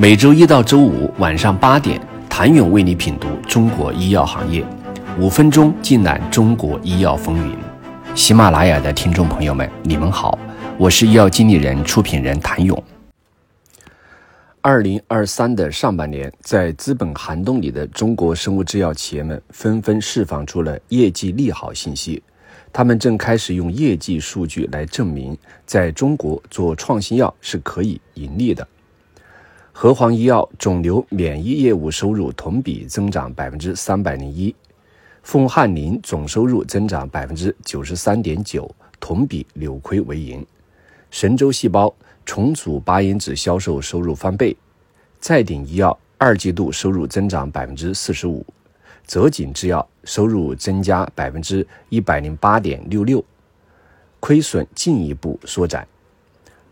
每周一到周五晚上八点，谭勇为你品读中国医药行业，五分钟尽览中国医药风云。喜马拉雅的听众朋友们，你们好，我是医药经理人、出品人谭勇。二零二三的上半年，在资本寒冬里的中国生物制药企业们纷纷释放出了业绩利好信息，他们正开始用业绩数据来证明，在中国做创新药是可以盈利的。和黄医药肿瘤免疫业务收入同比增长百分之三百零一，凤汉林总收入增长百分之九十三点九，同比扭亏为盈。神州细胞重组八因子销售收入翻倍，再鼎医药二季度收入增长百分之四十五，泽锦制药收入增加百分之一百零八点六六，亏损进一步缩窄。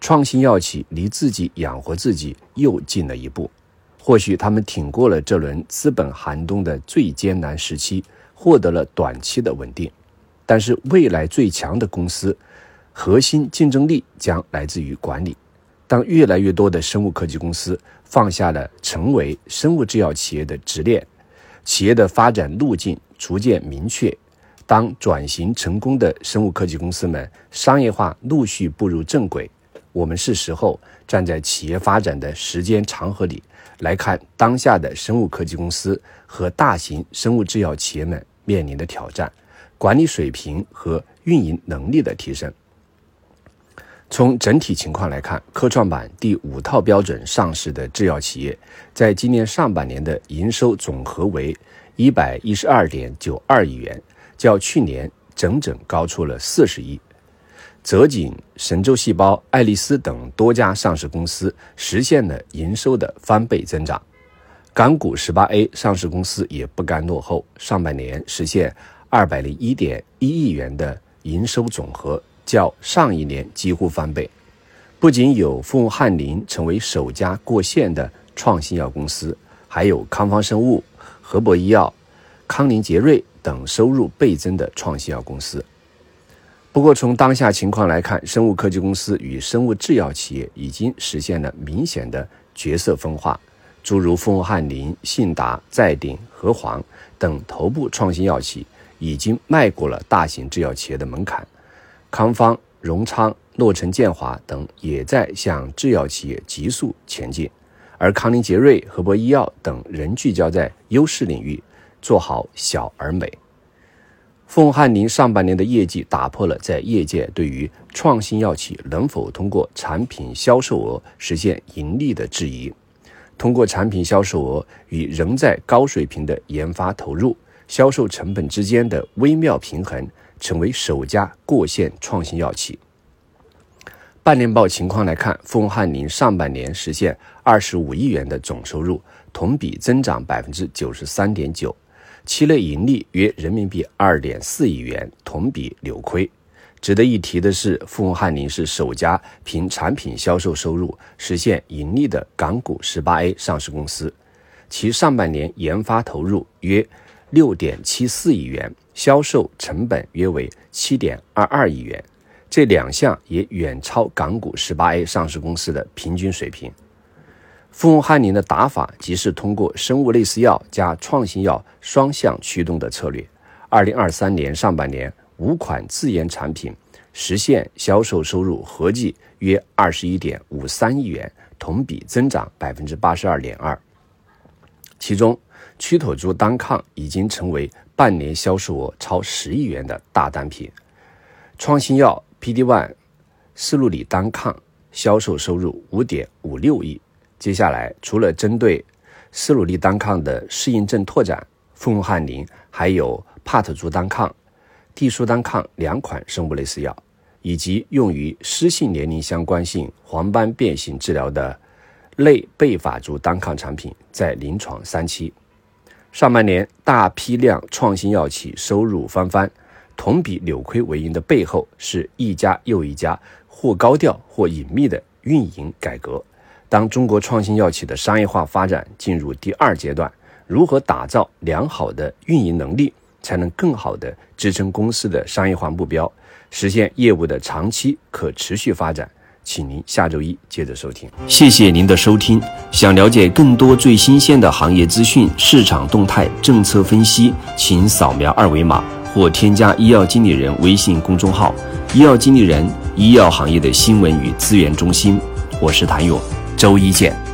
创新药企离自己养活自己又近了一步，或许他们挺过了这轮资本寒冬的最艰难时期，获得了短期的稳定。但是未来最强的公司，核心竞争力将来自于管理。当越来越多的生物科技公司放下了成为生物制药企业的执念，企业的发展路径逐渐明确，当转型成功的生物科技公司们商业化陆续步入正轨。我们是时候站在企业发展的时间长河里来看当下的生物科技公司和大型生物制药企业们面临的挑战，管理水平和运营能力的提升。从整体情况来看，科创板第五套标准上市的制药企业，在今年上半年的营收总和为一百一十二点九二亿元，较去年整整高出了四十亿。泽锦、神州细胞、爱丽丝等多家上市公司实现了营收的翻倍增长，港股十八 A 上市公司也不甘落后，上半年实现二百零一点一亿元的营收总和，较上一年几乎翻倍。不仅有凤汉林成为首家过线的创新药公司，还有康方生物、合博医药、康宁杰瑞等收入倍增的创新药公司。不过，从当下情况来看，生物科技公司与生物制药企业已经实现了明显的角色分化。诸如凤汉林、信达、再鼎、和黄等头部创新药企已经迈过了大型制药企业的门槛，康方、荣昌、诺城建华等也在向制药企业急速前进，而康宁杰瑞、合博医药等仍聚焦在优势领域，做好小而美。凤汉林上半年的业绩打破了在业界对于创新药企能否通过产品销售额实现盈利的质疑。通过产品销售额与仍在高水平的研发投入、销售成本之间的微妙平衡，成为首家过线创新药企。半年报情况来看，凤汉林上半年实现二十五亿元的总收入，同比增长百分之九十三点九。期内盈利约人民币二点四亿元，同比扭亏。值得一提的是，富宏汉林是首家凭产品销售收入实现盈利的港股十八 A 上市公司。其上半年研发投入约六点七四亿元，销售成本约为七点二二亿元，这两项也远超港股十八 A 上市公司的平均水平。富汉林的打法即是通过生物类似药加创新药双向驱动的策略。二零二三年上半年，五款自研产品实现销售收入合计约二十一点五三亿元，同比增长百分之八十二点二。其中，曲妥珠单抗已经成为半年销售额超十亿元的大单品。创新药 PD One 斯路里单抗销售收入五点五六亿。接下来，除了针对斯鲁利单抗的适应症拓展，凤汉林还有帕特珠单抗、地舒单抗两款生物类似药，以及用于湿性年龄相关性黄斑变性治疗的类贝法珠单抗产品在临床三期。上半年大批量创新药企收入翻番，同比扭亏为盈的背后，是一家又一家或高调或隐秘的运营改革。当中国创新药企的商业化发展进入第二阶段，如何打造良好的运营能力，才能更好地支撑公司的商业化目标，实现业务的长期可持续发展？请您下周一接着收听。谢谢您的收听。想了解更多最新鲜的行业资讯、市场动态、政策分析，请扫描二维码或添加医药经理人微信公众号“医药经理人”，医药行业的新闻与资源中心。我是谭勇，周一见。